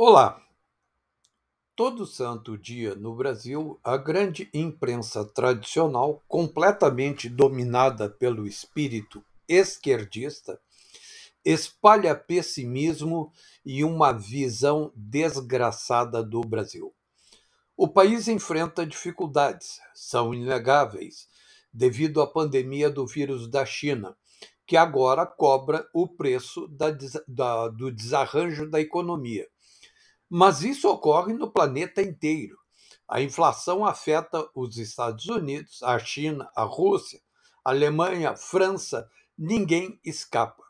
Olá! Todo santo dia no Brasil, a grande imprensa tradicional, completamente dominada pelo espírito esquerdista, espalha pessimismo e uma visão desgraçada do Brasil. O país enfrenta dificuldades, são inegáveis, devido à pandemia do vírus da China, que agora cobra o preço da, da, do desarranjo da economia mas isso ocorre no planeta inteiro. A inflação afeta os Estados Unidos, a China, a Rússia, a Alemanha, a França, ninguém escapa.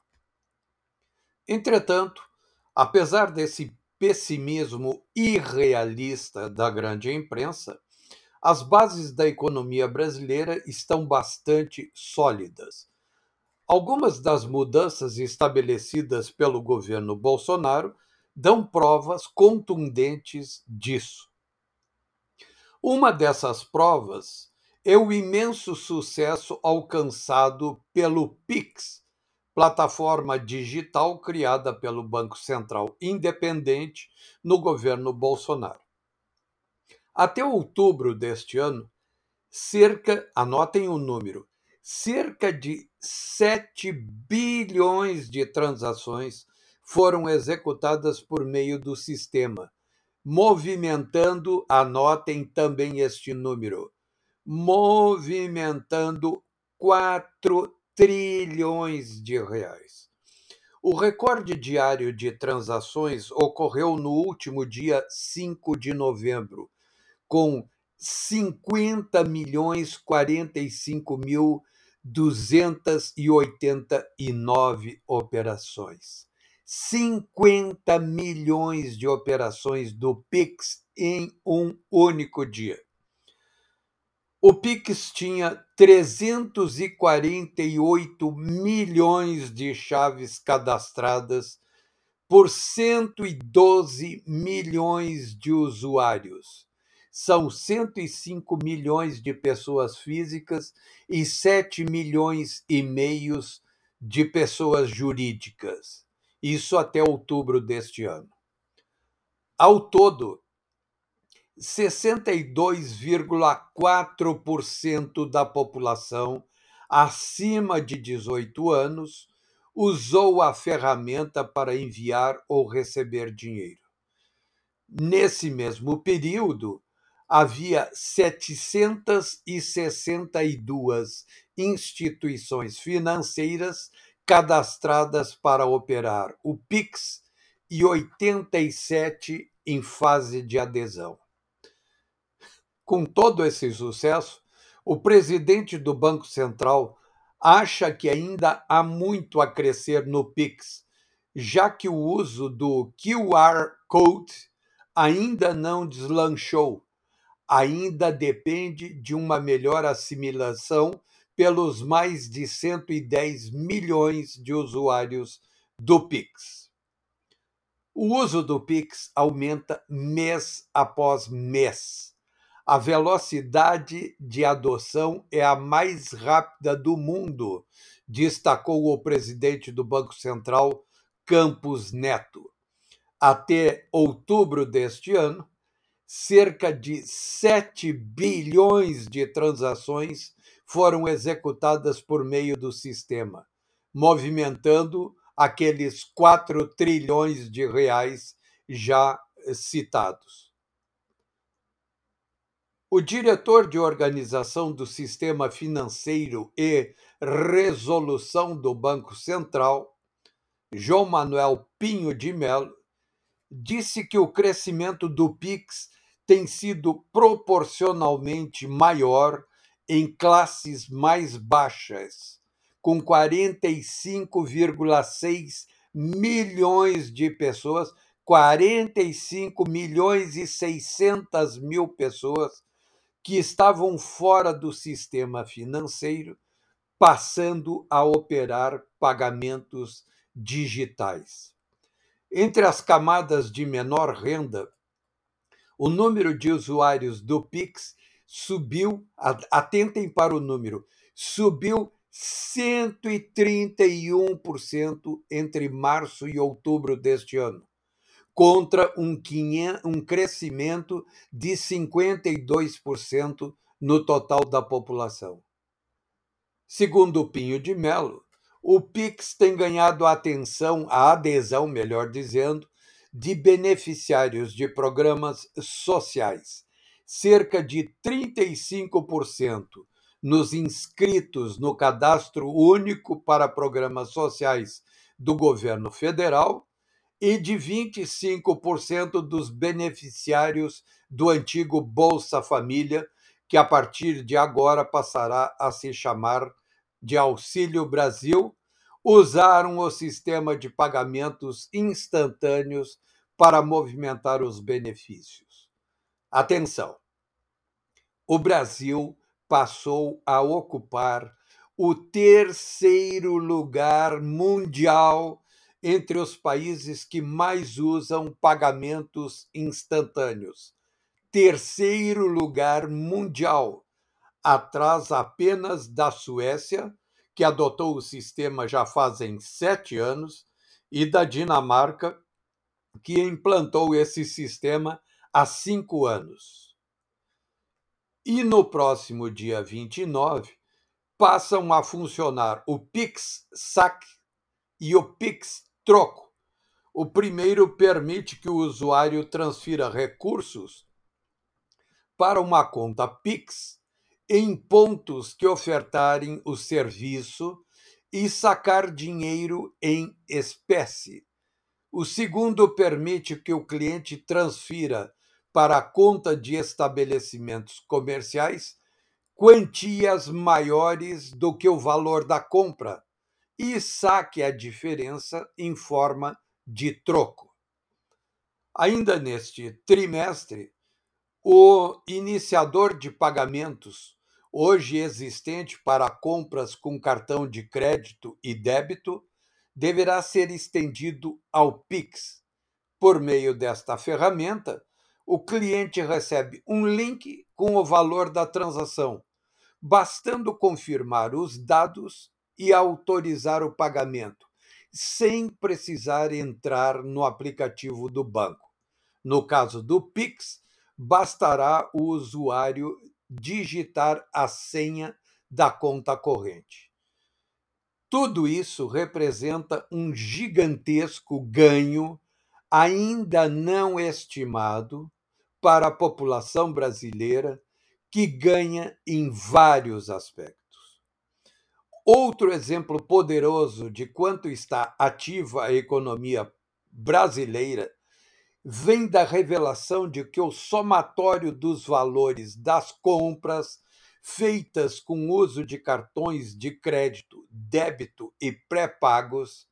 Entretanto, apesar desse pessimismo irrealista da grande imprensa, as bases da economia brasileira estão bastante sólidas. Algumas das mudanças estabelecidas pelo governo Bolsonaro dão provas contundentes disso. Uma dessas provas é o imenso sucesso alcançado pelo Pix, plataforma digital criada pelo Banco Central Independente no governo Bolsonaro. Até outubro deste ano, cerca, anotem o número, cerca de 7 bilhões de transações foram executadas por meio do sistema, movimentando, anotem também este número, movimentando 4 trilhões de reais. O recorde diário de transações ocorreu no último dia 5 de novembro, com 50 milhões 45 mil 289 operações. 50 milhões de operações do Pix em um único dia. O Pix tinha 348 milhões de chaves cadastradas por 112 milhões de usuários. São 105 milhões de pessoas físicas e 7 milhões e meios de pessoas jurídicas isso até outubro deste ano. Ao todo, 62,4% da população acima de 18 anos usou a ferramenta para enviar ou receber dinheiro. Nesse mesmo período, havia 762 instituições financeiras cadastradas para operar o Pix e 87 em fase de adesão. Com todo esse sucesso, o presidente do Banco Central acha que ainda há muito a crescer no Pix, já que o uso do QR Code ainda não deslanchou, ainda depende de uma melhor assimilação pelos mais de 110 milhões de usuários do Pix. O uso do Pix aumenta mês após mês. A velocidade de adoção é a mais rápida do mundo, destacou o presidente do Banco Central, Campos Neto. Até outubro deste ano, cerca de 7 bilhões de transações foram executadas por meio do sistema, movimentando aqueles 4 trilhões de reais já citados. O diretor de organização do sistema financeiro e resolução do Banco Central, João Manuel Pinho de Mello, disse que o crescimento do PIX tem sido proporcionalmente maior em classes mais baixas, com 45,6 milhões de pessoas, 45 milhões e 600 mil pessoas que estavam fora do sistema financeiro, passando a operar pagamentos digitais. Entre as camadas de menor renda, o número de usuários do Pix subiu, atentem para o número, subiu 131% entre março e outubro deste ano, contra um, um crescimento de 52% no total da população. Segundo Pinho de Mello, o Pix tem ganhado a atenção, a adesão, melhor dizendo, de beneficiários de programas sociais. Cerca de 35% nos inscritos no Cadastro Único para Programas Sociais do governo federal e de 25% dos beneficiários do antigo Bolsa Família, que a partir de agora passará a se chamar de Auxílio Brasil, usaram o sistema de pagamentos instantâneos para movimentar os benefícios. Atenção! O Brasil passou a ocupar o terceiro lugar mundial entre os países que mais usam pagamentos instantâneos. Terceiro lugar mundial, atrás apenas da Suécia, que adotou o sistema já fazem sete anos, e da Dinamarca, que implantou esse sistema há cinco anos. E no próximo dia 29, passam a funcionar o Pix Sac e o Pix Troco. O primeiro permite que o usuário transfira recursos para uma conta Pix em pontos que ofertarem o serviço e sacar dinheiro em espécie. O segundo permite que o cliente transfira para a conta de estabelecimentos comerciais quantias maiores do que o valor da compra e saque a diferença em forma de troco. Ainda neste trimestre, o iniciador de pagamentos hoje existente para compras com cartão de crédito e débito, deverá ser estendido ao Pix. Por meio desta ferramenta, o cliente recebe um link com o valor da transação, bastando confirmar os dados e autorizar o pagamento, sem precisar entrar no aplicativo do banco. No caso do Pix, bastará o usuário digitar a senha da conta corrente. Tudo isso representa um gigantesco ganho ainda não estimado para a população brasileira, que ganha em vários aspectos. Outro exemplo poderoso de quanto está ativa a economia brasileira vem da revelação de que o somatório dos valores das compras feitas com uso de cartões de crédito, débito e pré-pagos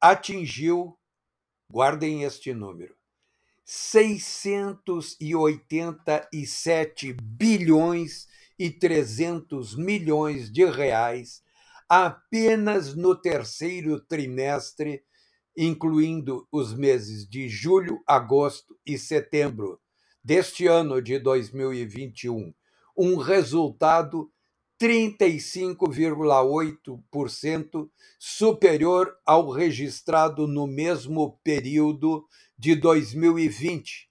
atingiu, guardem este número, 687 bilhões e 300 milhões de reais apenas no terceiro trimestre incluindo os meses de julho, agosto e setembro deste ano de 2021, um resultado 35,8% superior ao registrado no mesmo período de 2020,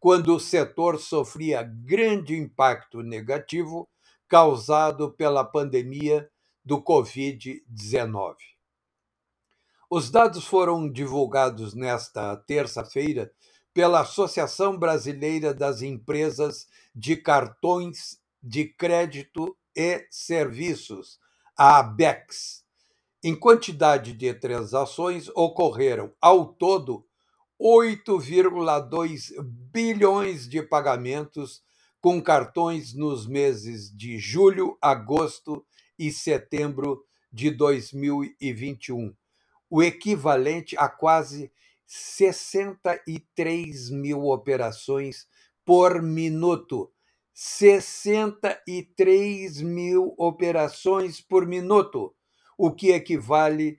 quando o setor sofria grande impacto negativo causado pela pandemia do Covid-19. Os dados foram divulgados nesta terça-feira pela Associação Brasileira das Empresas de Cartões de Crédito e Serviços, a ABEX. Em quantidade de transações, ocorreram, ao todo, 8,2 bilhões de pagamentos com cartões nos meses de julho, agosto e setembro de 2021 o equivalente a quase 63 mil operações por minuto. 63 mil operações por minuto, o que equivale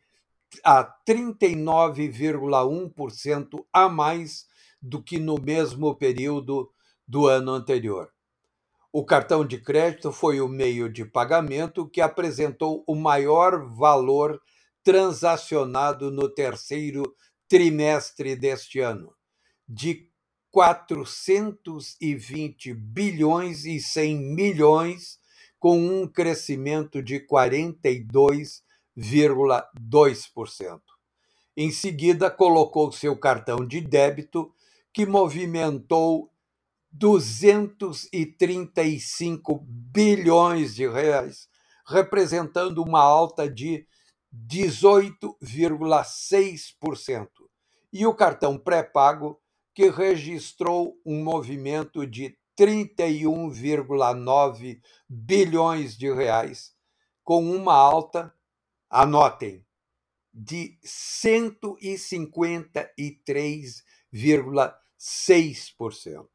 a 39,1% a mais do que no mesmo período do ano anterior. O cartão de crédito foi o meio de pagamento que apresentou o maior valor transacionado no terceiro trimestre deste ano, de 420 bilhões e 100 milhões, com um crescimento de 42,2%. Em seguida, colocou seu cartão de débito, que movimentou 235 bilhões de reais, representando uma alta de 18,6%. E o cartão pré-pago, que registrou um movimento de 31,9 bilhões de reais, com uma alta, anotem, de 153,6%.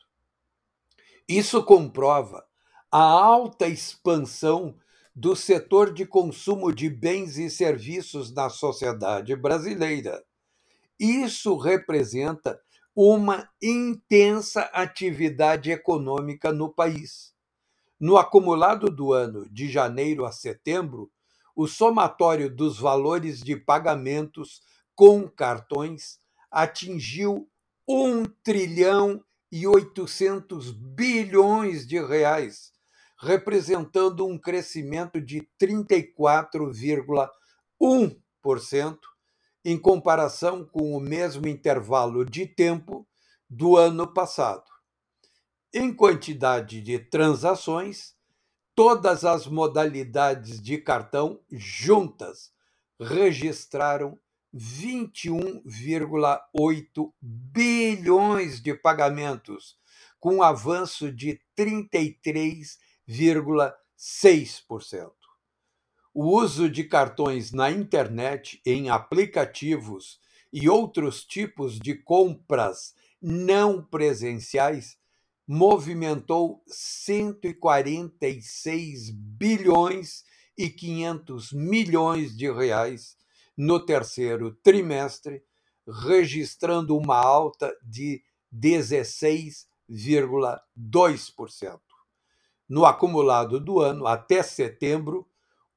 Isso comprova a alta expansão do setor de consumo de bens e serviços na sociedade brasileira. Isso representa uma intensa atividade econômica no país. No acumulado do ano de janeiro a setembro, o somatório dos valores de pagamentos com cartões atingiu 1 trilhão e 800 bilhões de reais, representando um crescimento de 34,1% em comparação com o mesmo intervalo de tempo do ano passado. Em quantidade de transações, todas as modalidades de cartão juntas registraram 21,8 bilhões de pagamentos, com um avanço de 33,6%. O uso de cartões na internet, em aplicativos e outros tipos de compras não presenciais movimentou 146 bilhões e 500 milhões de reais no terceiro trimestre, registrando uma alta de 16,2%. No acumulado do ano, até setembro,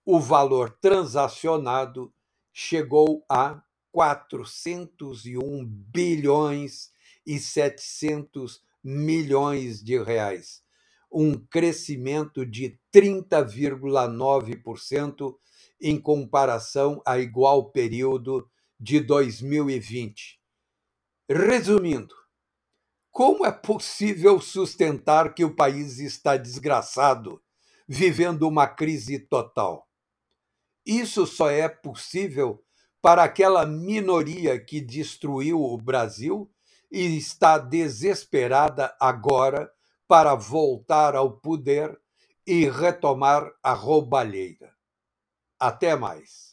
o valor transacionado chegou a 401 bilhões e 700 milhões de reais, um crescimento de 30,9% em comparação a igual período de 2020. Resumindo, como é possível sustentar que o país está desgraçado, vivendo uma crise total? Isso só é possível para aquela minoria que destruiu o Brasil e está desesperada agora para voltar ao poder e retomar a roubalheira. Até mais.